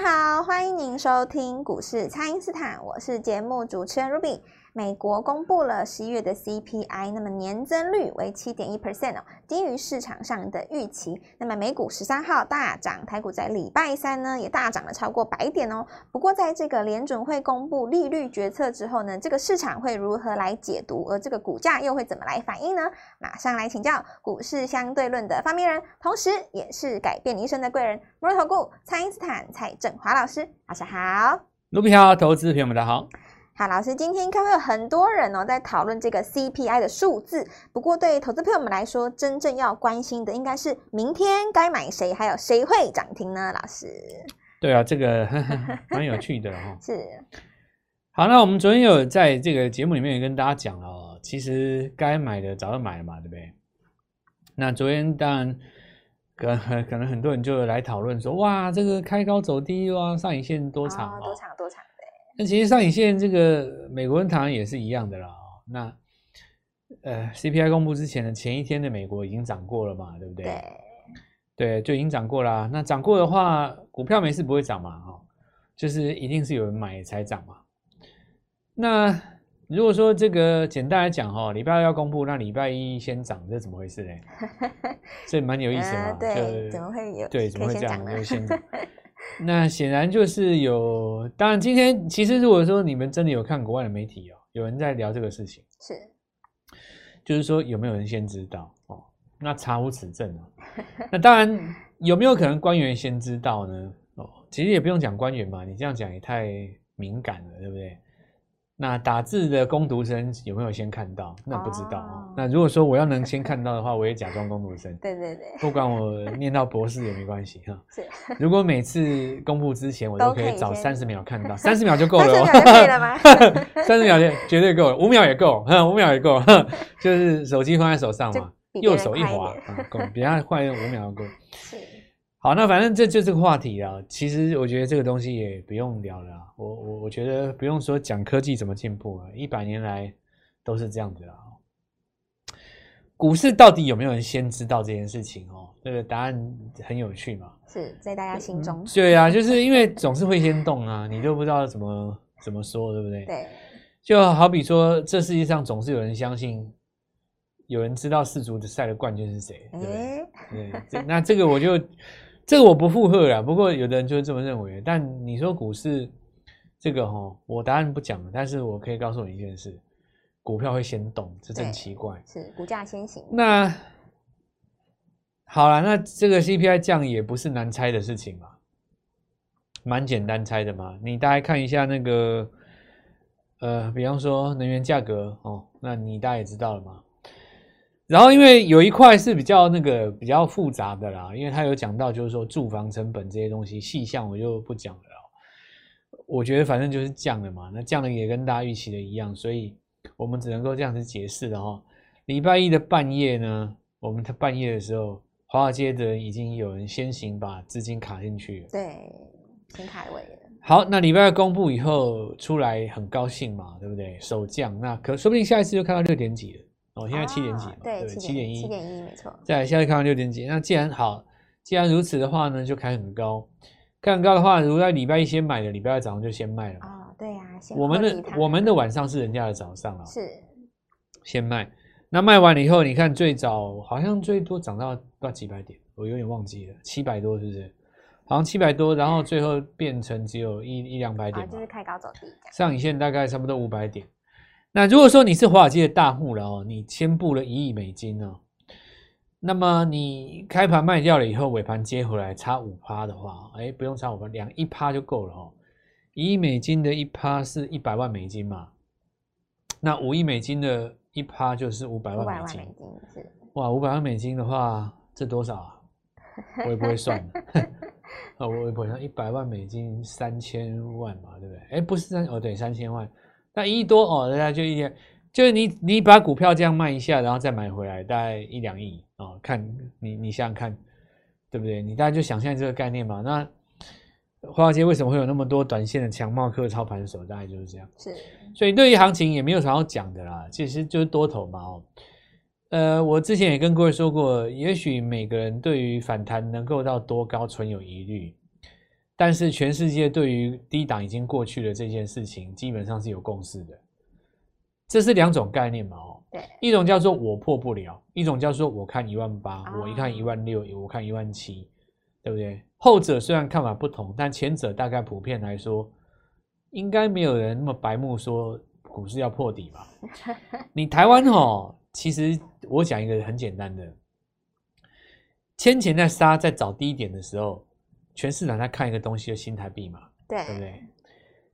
大家好，欢迎您收听股市蔡因斯坦，我是节目主持人 Ruby。美国公布了十一月的 CPI，那么年增率为七点一 percent 哦，低于市场上的预期。那么美股十三号大涨，台股在礼拜三呢也大涨了超过百点哦。不过在这个联准会公布利率决策之后呢，这个市场会如何来解读？而这个股价又会怎么来反应呢？马上来请教股市相对论的发明人，同时也是改变你一生的贵人——摩尔投顾蔡因斯坦蔡振华老师，晚上好。卢比好，投资朋友们大家好。好，老师，今天应该会有很多人哦在讨论这个 CPI 的数字。不过，对投资朋友们来说，真正要关心的应该是明天该买谁，还有谁会涨停呢？老师，对啊，这个 蛮有趣的哈。是。好，那我们昨天有在这个节目里面也跟大家讲了哦，其实该买的早就买了嘛，对不对？那昨天当然可可能很多人就来讨论说，哇，这个开高走低哇，上影线多长？哦，多长多长？那其实上影线这个美国人当然也是一样的啦。那呃，CPI 公布之前的前一天的美国已经涨过了嘛，对不对？对，对，就已经涨过啦。那涨过的话，股票没事不会涨嘛，哈，就是一定是有人买才涨嘛。那如果说这个简单来讲哈，礼拜二要公布，那礼拜一先涨，这怎么回事呢？这蛮有意思的嘛。对，怎么会有？对，怎么会这样？就先涨。那显然就是有，当然今天其实如果说你们真的有看国外的媒体哦，有人在聊这个事情，是，就是说有没有人先知道哦？那查无此证啊。那当然有没有可能官员先知道呢？哦，其实也不用讲官员嘛，你这样讲也太敏感了，对不对？那打字的攻读生有没有先看到？那不知道啊。Oh. 那如果说我要能先看到的话，我也假装攻读生。对对对，不管我念到博士也没关系哈。是。如果每次公布之前我都可以早三十秒看到，三十秒就够了。三十秒就可以了吗？三十秒就绝对够了，五秒也够，五秒也够。就是手机放在手上嘛，右手一滑啊，够，比他快五秒就够。是。好，那反正这就这个话题啊。其实我觉得这个东西也不用聊了。我我我觉得不用说讲科技怎么进步啊，一百年来都是这样子啊。股市到底有没有人先知道这件事情哦？这个答案很有趣嘛。是在大家心中。对啊，就是因为总是会先动啊，你都不知道怎么怎么说，对不对？对。就好比说，这世界上总是有人相信，有人知道世足的赛的冠军是谁，对不对？对，那这个我就。这个我不附和啦，不过有的人就是这么认为。但你说股市这个哈，我答案不讲了，但是我可以告诉你一件事：股票会先动，这真奇怪。是股价先行。那好了，那这个 CPI 降也不是难猜的事情嘛，蛮简单猜的嘛。你大概看一下那个，呃，比方说能源价格哦，那你大概也知道了嘛。然后，因为有一块是比较那个比较复杂的啦，因为他有讲到，就是说住房成本这些东西细项，我就不讲了。我觉得反正就是降了嘛，那降了也跟大家预期的一样，所以我们只能够这样子解释的哈。礼拜一的半夜呢，我们他半夜的时候，华尔街的人已经有人先行把资金卡进去了，对，先卡位了。好，那礼拜二公布以后出来很高兴嘛，对不对？首降，那可说不定下一次就看到六点几了。哦，现在七点几对，七点一，七点一，没错。再来，现在看到六点几。那既然好，既然如此的话呢，就开很高。开很高的话，如果在礼拜一先买的，礼拜二早上就先卖了。哦，对呀、啊。我们的我们的晚上是人家的早上啊。是。先卖，那卖完了以后，你看最早好像最多涨到不知道几百点，我有点忘记了，七百多是不是？好像七百多，然后最后变成只有一一两百点。就是开高走低。上影线大概差不多五百点。那如果说你是华尔街的大户了哦，你先布了一亿美金哦，那么你开盘卖掉了以后，尾盘接回来差五趴的话，哎，不用差五趴，两一趴就够了哦。一亿美金的一趴是一百万美金嘛？那五亿美金的一趴就是五百万美金。哇，五百万美金的话，这多少啊？我也不会算啊，我也不会算，一百万美金三千万嘛，对不对？哎，不是三哦，对，三千万。那一亿多哦，大家就一点，就是你你把股票这样卖一下，然后再买回来，大概一两亿哦。看你你想想看，对不对？你大家就想象这个概念嘛。那华尔街为什么会有那么多短线的强茂客操盘手？大概就是这样。是，所以对于行情也没有啥好讲的啦，其实就是多头嘛哦。呃，我之前也跟各位说过，也许每个人对于反弹能够到多高存有疑虑。但是全世界对于低档已经过去的这件事情，基本上是有共识的。这是两种概念嘛？哦，对，一种叫做我破不了，一种叫做我看一万八，哦，我一看一万六，我看一万七，对不对？后者虽然看法不同，但前者大概普遍来说，应该没有人那么白目说股市要破底吧？你台湾哦，其实我讲一个很简单的。先前在杀在找低点的时候，全市场在看一个东西，就新台币嘛，对，对不对？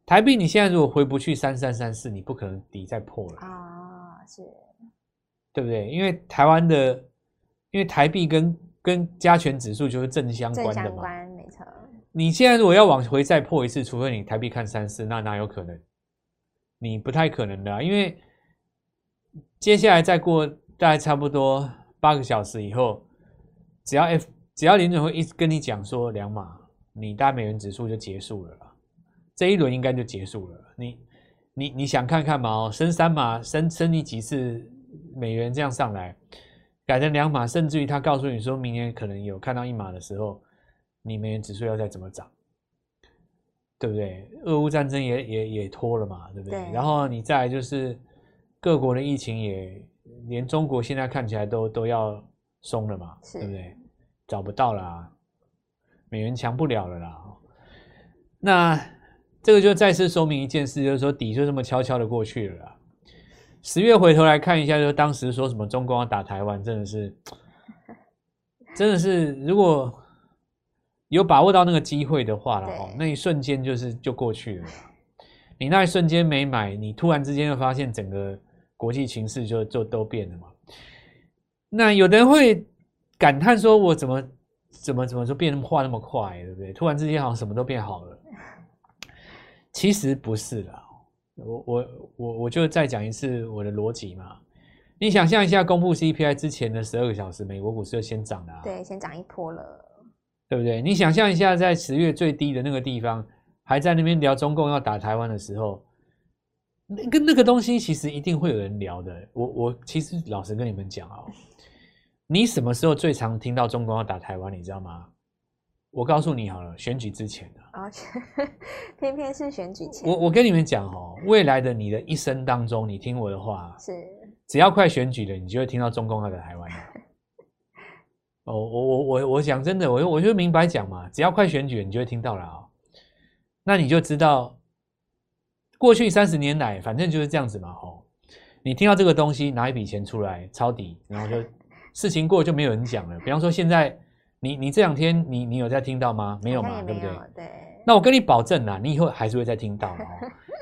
台币你现在如果回不去三三三四，你不可能底再破了啊，是，对不对？因为台湾的，因为台币跟跟加权指数就是正相关的嘛，正相关，没错。你现在如果要往回再破一次，除非你台币看三四，那哪有可能？你不太可能的啊，因为接下来再过大概差不多八个小时以后。只要 F 只要林准会一直跟你讲说两码，你大美元指数就结束了啦，这一轮应该就结束了。你你你想看看嘛？哦，升三码，升升你几次美元这样上来，改成两码，甚至于他告诉你说明年可能有看到一码的时候，你美元指数要再怎么涨，对不对？俄乌战争也也也拖了嘛，对不对？对。然后你再来就是各国的疫情也连中国现在看起来都都要。松了嘛，对不对？找不到啦，美元强不了了啦。那这个就再次说明一件事，就是说底就这么悄悄的过去了啦。十月回头来看一下，就是当时说什么中共要打台湾，真的是，真的是，如果有把握到那个机会的话了哦，那一瞬间就是就过去了。你那一瞬间没买，你突然之间就发现整个国际情势就就都变了嘛。那有的人会感叹说：“我怎么怎么怎么就变那么化那么快，对不对？突然之间好像什么都变好了。”其实不是啦，我我我我就再讲一次我的逻辑嘛。你想象一下，公布 CPI 之前的十二个小时，美国股市就先涨了啊，对，先涨一波了，对不对？你想象一下，在十月最低的那个地方，还在那边聊中共要打台湾的时候，那个那个东西其实一定会有人聊的。我我其实老实跟你们讲啊。你什么时候最常听到中共要打台湾？你知道吗？我告诉你好了，选举之前的啊，偏偏是选举前。我我跟你们讲哦，未来的你的一生当中，你听我的话，是只要快选举了，你就会听到中共要打台湾。哦，我我我我讲真的，我我就明白讲嘛，只要快选举了，你就会听到了啊。那你就知道，过去三十年来，反正就是这样子嘛。哦，你听到这个东西，拿一笔钱出来抄底，然后就。事情过就没有人讲了。比方说，现在你你这两天你你有在听到吗？没有嘛，对不对？对。那我跟你保证啦，你以后还是会再听到 哦，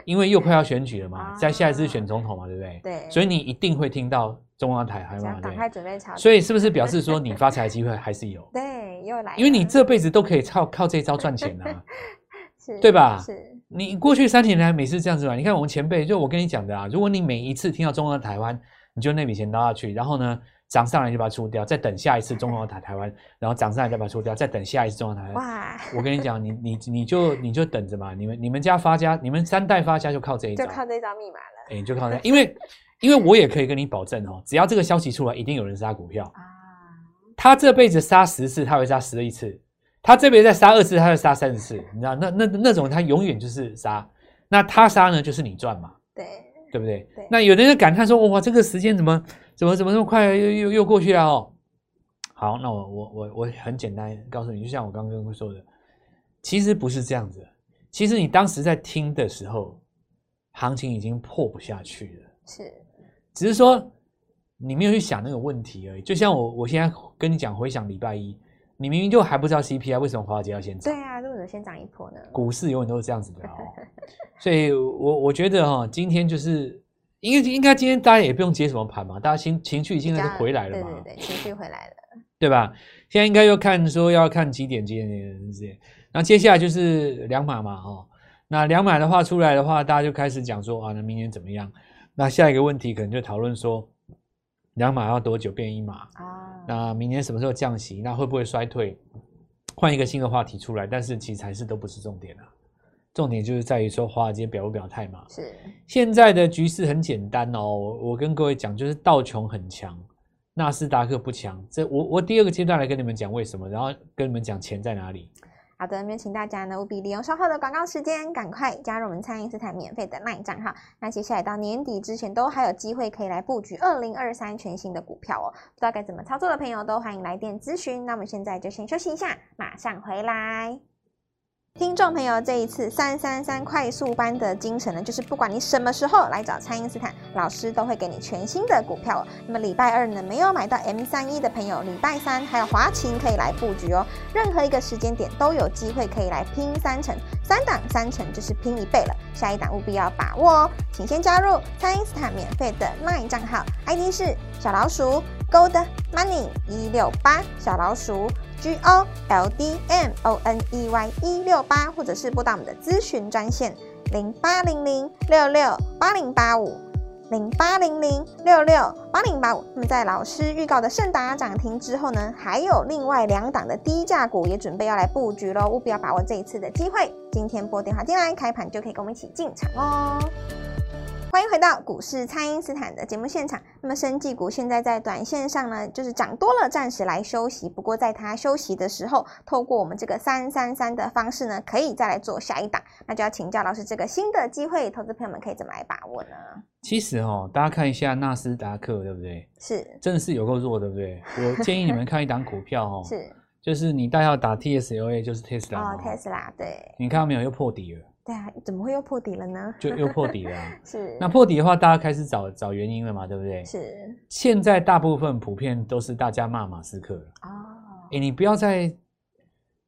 因为又快要选举了嘛，在下一次选总统嘛，对不对？对。所以你一定会听到中央台还嘛，对。赶快准备炒。所以是不是表示说你发财的机会还是有？对，又来。因为你这辈子都可以靠靠这一招赚钱啊，是，对吧？是。你过去三年来每次这样子嘛，你看我们前辈，就我跟你讲的啊，如果你每一次听到中央台湾，你就那笔钱拿下去，然后呢？涨上来就把它出掉，再等下一次中共要打台湾，然后涨上来再把它出掉，再等下一次中共台湾。哇！我跟你讲，你你你就你就等着嘛，你们你们家发家，你们三代发家就靠这一招，就靠这一招密码了。哎、欸，就靠这，因为因为我也可以跟你保证哦，只要这个消息出来，一定有人杀股票啊。他这辈子杀十次，他会杀十一次；他这辈子再杀二次，他会杀三十次。你知道，那那那种他永远就是杀。那他杀呢，就是你赚嘛。对，对不对？对。那有的人感叹说：“哇，这个时间怎么？”怎么怎么那么快又又又过去了哦？好，那我我我我很简单告诉你，就像我刚刚说的，其实不是这样子。其实你当时在听的时候，行情已经破不下去了。是，只是说你没有去想那个问题而已。就像我我现在跟你讲，回想礼拜一，你明明就还不知道 CPI 为什么华尔街要先涨？对啊，为什么先涨一波呢？股市永远都是这样子的哦。所以我我觉得哈，今天就是。应该应该今天大家也不用接什么盘嘛，大家情情绪现在是回来了嘛？对对对，情绪回来了，对吧？现在应该要看说要看几点几点几点，那接下来就是两码嘛，哦，那两码的话出来的话，大家就开始讲说啊，那明年怎么样？那下一个问题可能就讨论说，两码要多久变一码啊？那明年什么时候降息？那会不会衰退？换一个新的话题出来，但是其实还是都不是重点啊。重点就是在于说华尔街表不表态嘛？是。现在的局势很简单哦，我跟各位讲，就是道琼很强，纳斯达克不强。这我我第二个阶段来跟你们讲为什么，然后跟你们讲钱在哪里。好的，那请大家呢务必利用稍后的广告时间，赶快加入我们蔡因斯坦免费的 LINE 账号。那接下来到年底之前，都还有机会可以来布局二零二三全新的股票哦。不知道该怎么操作的朋友，都欢迎来电咨询。那我们现在就先休息一下，马上回来。听众朋友，这一次三三三快速班的精神呢，就是不管你什么时候来找蔡因斯坦老师，都会给你全新的股票哦。那么礼拜二呢，没有买到 M 三一的朋友，礼拜三还有华勤可以来布局哦。任何一个时间点都有机会可以来拼三成，三档三成就是拼一倍了。下一档务必要把握哦，请先加入蔡因斯坦免费的 LINE 账号，ID 是小老鼠 Gold Money 一六八小老鼠。G O L D M O N E Y 一六八，或者是拨打我们的咨询专线零八零零六六八零八五零八零零六六八零八五。那么在老师预告的盛达涨停之后呢，还有另外两档的低价股也准备要来布局喽，务必要把握这一次的机会。今天拨电话进来，开盘就可以跟我们一起进场哦。欢迎回到股市，蔡因斯坦的节目现场。那么，生技股现在在短线上呢，就是涨多了，暂时来休息。不过，在它休息的时候，透过我们这个三三三的方式呢，可以再来做下一档。那就要请教老师，这个新的机会，投资朋友们可以怎么来把握呢？其实哦，大家看一下纳斯达克，对不对？是，真的是有够弱，对不对？我建议你们看一档股票哦，是，就是你代号打 TSLA，就是 Tesla 哦，Tesla，对。你看到没有？又破底了。对啊，怎么会又破底了呢？就又破底了，是。那破底的话，大家开始找找原因了嘛，对不对？是。现在大部分普遍都是大家骂马斯克了哦。哎，你不要在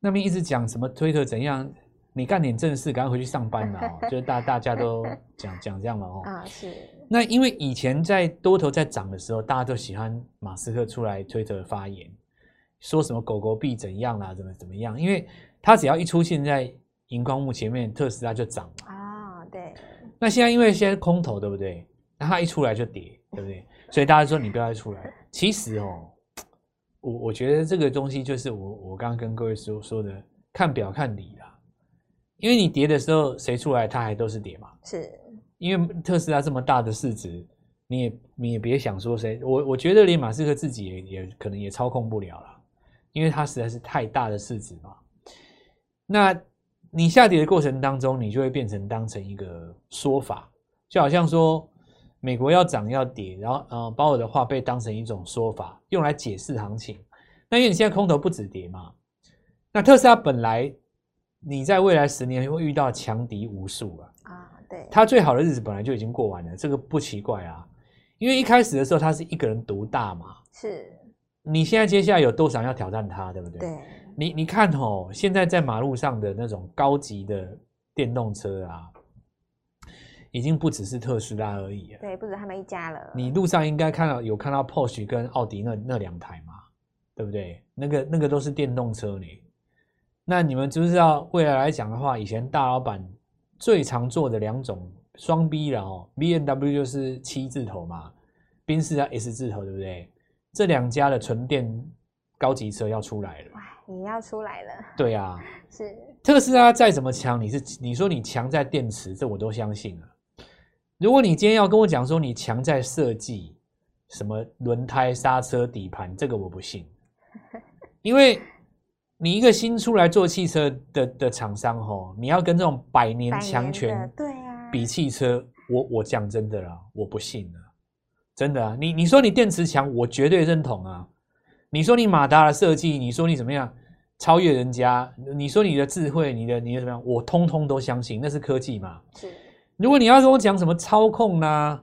那边一直讲什么推特怎样，你干点正事，赶快回去上班了哦。就是大大家都讲讲这样了 哦。啊，是。那因为以前在多头在涨的时候，大家都喜欢马斯克出来推特发言，说什么狗狗币怎样啦，怎么怎么样，因为他只要一出现在。荧光幕前面，特斯拉就涨了啊、哦，对。那现在因为现在空头，对不对？那它一出来就跌，对不对？所以大家说你不要再出来。其实哦，我我觉得这个东西就是我我刚刚跟各位说说的，看表看理啦。因为你跌的时候，谁出来它还都是跌嘛。是。因为特斯拉这么大的市值，你也你也别想说谁。我我觉得连马斯克自己也也可能也操控不了了，因为它实在是太大的市值嘛。那。你下跌的过程当中，你就会变成当成一个说法，就好像说美国要涨要跌，然后呃，把我的话被当成一种说法，用来解释行情。那因为你现在空头不止跌嘛，那特斯拉本来你在未来十年会遇到强敌无数啊。啊，对，它最好的日子本来就已经过完了，这个不奇怪啊。因为一开始的时候它是一个人独大嘛，是。你现在接下来有多少人要挑战它，对不对？对。你你看哦，现在在马路上的那种高级的电动车啊，已经不只是特斯拉而已了。对，不止他们一家了。你路上应该看到有看到 Porsche 跟奥迪那那两台嘛，对不对？那个那个都是电动车呢。那你们知不知道未来来讲的话，以前大老板最常做的两种双 B 了哦，B N W 就是七字头嘛，宾士啊 S 字头，对不对？这两家的纯电高级车要出来了。你要出来了，对啊，是特斯拉再怎么强，你是你说你强在电池，这我都相信了。如果你今天要跟我讲说你强在设计，什么轮胎、刹车、底盘，这个我不信，因为你一个新出来做汽车的的厂商，吼，你要跟这种百年强权对啊比汽车，我我讲真的啦，我不信了，真的啊，你你说你电池强，我绝对认同啊。你说你马达的设计，你说你怎么样超越人家？你说你的智慧，你的你的怎么样？我通通都相信，那是科技嘛。是。如果你要跟我讲什么操控呐、啊，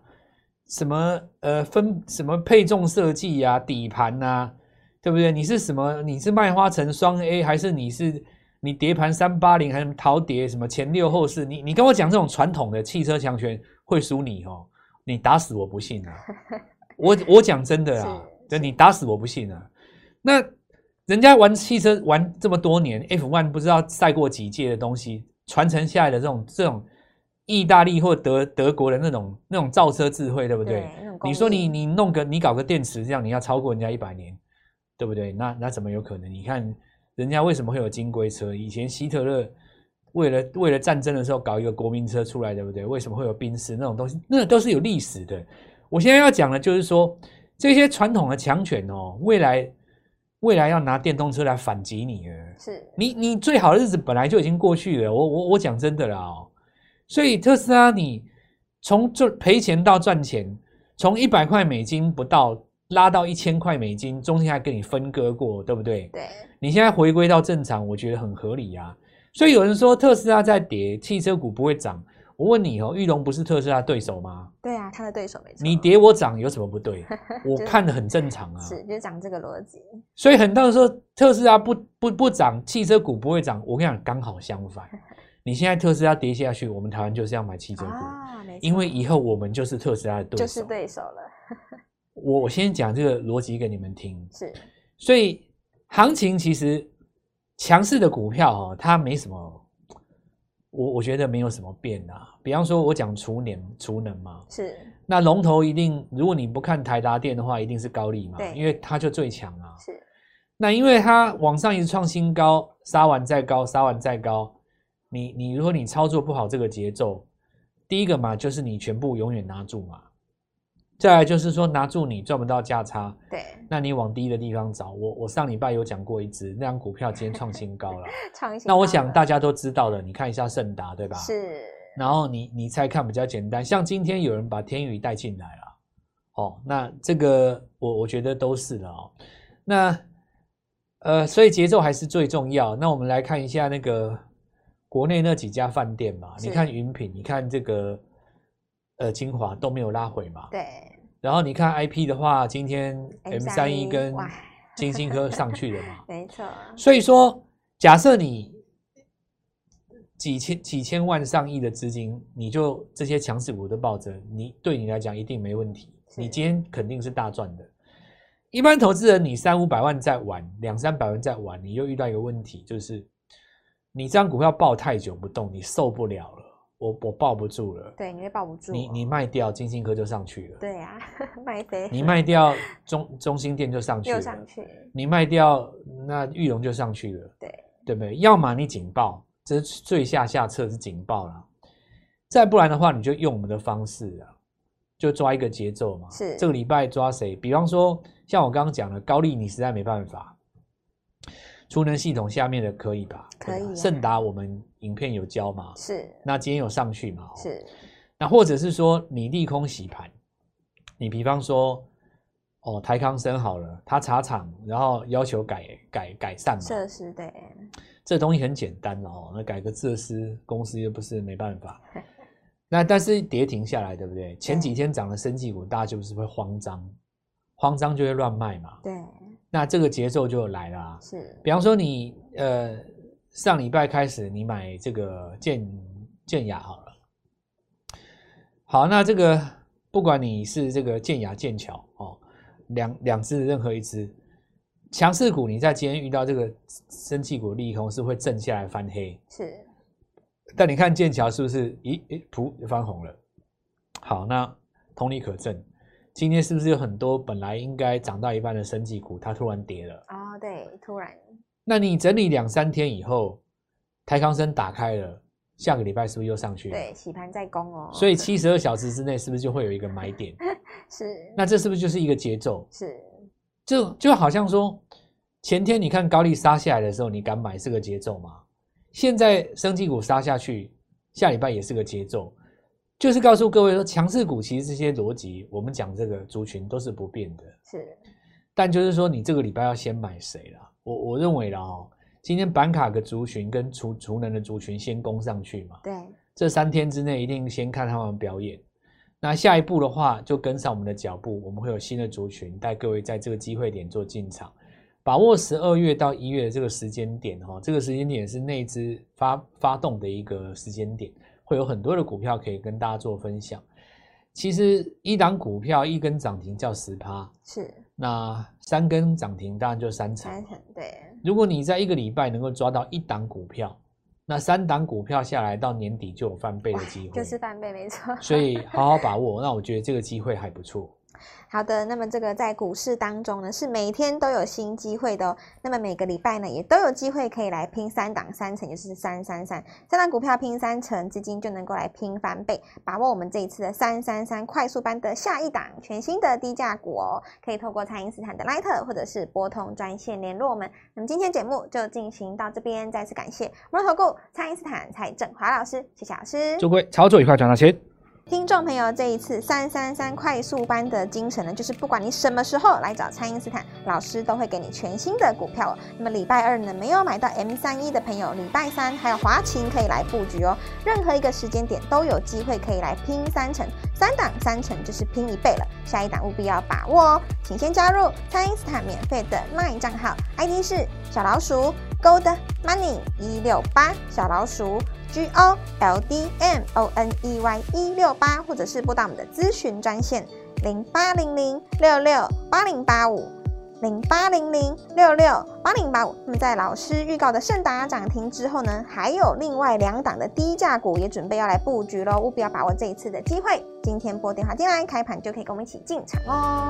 什么呃分什么配重设计呀、底盘呐、啊，对不对？你是什么？你是麦花臣双 A 还是你是你碟盘三八零还是陶碟什么前六后四？你你跟我讲这种传统的汽车强权会输你哦？你打死我不信啊！我我讲真的啊，对，你打死我不信啊！那人家玩汽车玩这么多年，F1 不知道赛过几届的东西，传承下来的这种这种意大利或德德国的那种那种造车智慧，对不对？对，你说你你弄个你搞个电池这样，你要超过人家一百年，对不对？那那怎么有可能？你看人家为什么会有金龟车？以前希特勒为了为了战争的时候搞一个国民车出来，对不对？为什么会有宾士那种东西？那都是有历史的。我现在要讲的就是说，这些传统的强权哦，未来。未来要拿电动车来反击你了。是你你最好的日子本来就已经过去了。我我我讲真的啦哦，所以特斯拉你从赚赔钱到赚钱，从一百块美金不到拉到一千块美金，中间还跟你分割过，对不对？对。你现在回归到正常，我觉得很合理啊。所以有人说特斯拉在跌，汽车股不会涨。我问你哦，玉龙不是特斯拉对手吗？对啊，他的对手没错。你跌我涨有什么不对？我看的很正常啊。是，就是讲这个逻辑。所以很多人说特斯拉不不不涨，汽车股不会涨。我跟你讲，刚好相反。你现在特斯拉跌下去，我们台湾就是要买汽车股，啊、因为以后我们就是特斯拉的对手，就是对手了。我我先讲这个逻辑给你们听。是，所以行情其实强势的股票哦，它没什么。我我觉得没有什么变啊，比方说，我讲储能，储能嘛，是那龙头一定，如果你不看台达电的话，一定是高利嘛，对，因为它就最强啊。是，那因为它往上一直创新高，杀完再高，杀完再高，你你如果你操作不好这个节奏，第一个嘛，就是你全部永远拿住嘛。再来就是说，拿住你赚不到价差，对，那你往低的地方找。我我上礼拜有讲过一只，那张股票今天创新高了，创新高。那我想大家都知道了，你看一下盛达，对吧？是。然后你你猜看比较简单，像今天有人把天宇带进来了，哦，那这个我我觉得都是了哦。那呃，所以节奏还是最重要。那我们来看一下那个国内那几家饭店嘛，你看云品，你看这个呃精华都没有拉回嘛，对。然后你看 IP 的话，今天 M 三一跟晶心 科上去了嘛？没错。所以说，假设你几千几千万上亿的资金，你就这些强势股都抱着，你对你来讲一定没问题。你今天肯定是大赚的。一般投资人，你三五百万在玩，两三百万在玩，你又遇到一个问题，就是你这张股票抱太久不动，你受不了了。我我抱不住了，对，你也抱不住。你你卖掉金星科就上去了，对呀、啊，卖飞。你卖掉 中中心店就上去了，又上去。你卖掉那玉龙就上去了，对对不对？要么你警报，这是最下下策是警报了，再不然的话，你就用我们的方式啊，就抓一个节奏嘛。是这个礼拜抓谁？比方说像我刚刚讲的高丽，你实在没办法。储能系统下面的可以吧？可以、啊。盛达我们影片有教嘛？是。那今天有上去嘛？是。那或者是说你利空洗盘，你比方说哦台康生好了，他查厂，然后要求改改改善嘛？设施对。这东西很简单哦，那改个设施，公司又不是没办法。那但是跌停下来，对不对？前几天涨了生技股，大家就是会慌张，慌张就会乱卖嘛。对。那这个节奏就来了啊，是。比方说你呃上礼拜开始你买这个建建雅好了，好，那这个不管你是这个建亚建巧哦，两两只任何一只强势股，你在今天遇到这个生气股利空是会震下来翻黑，是。但你看剑桥是不是一一噗翻红了？好，那同理可证。今天是不是有很多本来应该涨到一半的生绩股，它突然跌了？哦，对，突然。那你整理两三天以后，台康生打开了，下个礼拜是不是又上去了？对，洗盘在攻哦。所以七十二小时之内是不是就会有一个买点？是。那这是不是就是一个节奏？是。就就好像说，前天你看高利杀下来的时候，你敢买是个节奏吗？现在生技股杀下去，下礼拜也是个节奏。就是告诉各位说，强势股其实这些逻辑，我们讲这个族群都是不变的。是，但就是说，你这个礼拜要先买谁了？我我认为啦哦，今天板卡的族群跟储储能的族群先攻上去嘛。对，这三天之内一定先看他们表演。那下一步的话，就跟上我们的脚步，我们会有新的族群带各位在这个机会点做进场，把握十二月到一月的这个时间点哈，这个时间点是内资发发动的一个时间点。会有很多的股票可以跟大家做分享。其实一档股票一根涨停叫十趴，是。那三根涨停当然就三成。三成对。如果你在一个礼拜能够抓到一档股票，那三档股票下来到年底就有翻倍的机会。就是翻倍没错。所以好好把握。那我觉得这个机会还不错。好的，那么这个在股市当中呢，是每天都有新机会的哦。那么每个礼拜呢，也都有机会可以来拼三档三成，也就是三三三，三档股票拼三成，资金就能够来拼翻倍。把握我们这一次的三三三快速班的下一档全新的低价股哦，可以透过蔡因斯坦的 Line 或者是拨通专线联络我们。那么今天节目就进行到这边，再次感谢摩尔投顾蔡因斯坦蔡振华老师，谢谢老师。祝各位操作愉快，赚到钱。听众朋友，这一次三三三快速班的精神呢，就是不管你什么时候来找蔡因斯坦老师，都会给你全新的股票。那么礼拜二呢，没有买到 M 三一的朋友，礼拜三还有华勤可以来布局哦。任何一个时间点都有机会可以来拼三成，三档三成就是拼一倍了。下一档务必要把握哦，请先加入蔡因斯坦免费的 LINE 账号，ID 是小老鼠 Gold Money 一六八小老鼠。G O L D M O N E Y 一六八，或者是拨打我们的咨询专线零八零零六六八零八五零八零零六六八零八五。那么在老师预告的盛达涨停之后呢，还有另外两档的低价股也准备要来布局喽，务必要把握这一次的机会。今天拨电话进来，开盘就可以跟我们一起进场哦。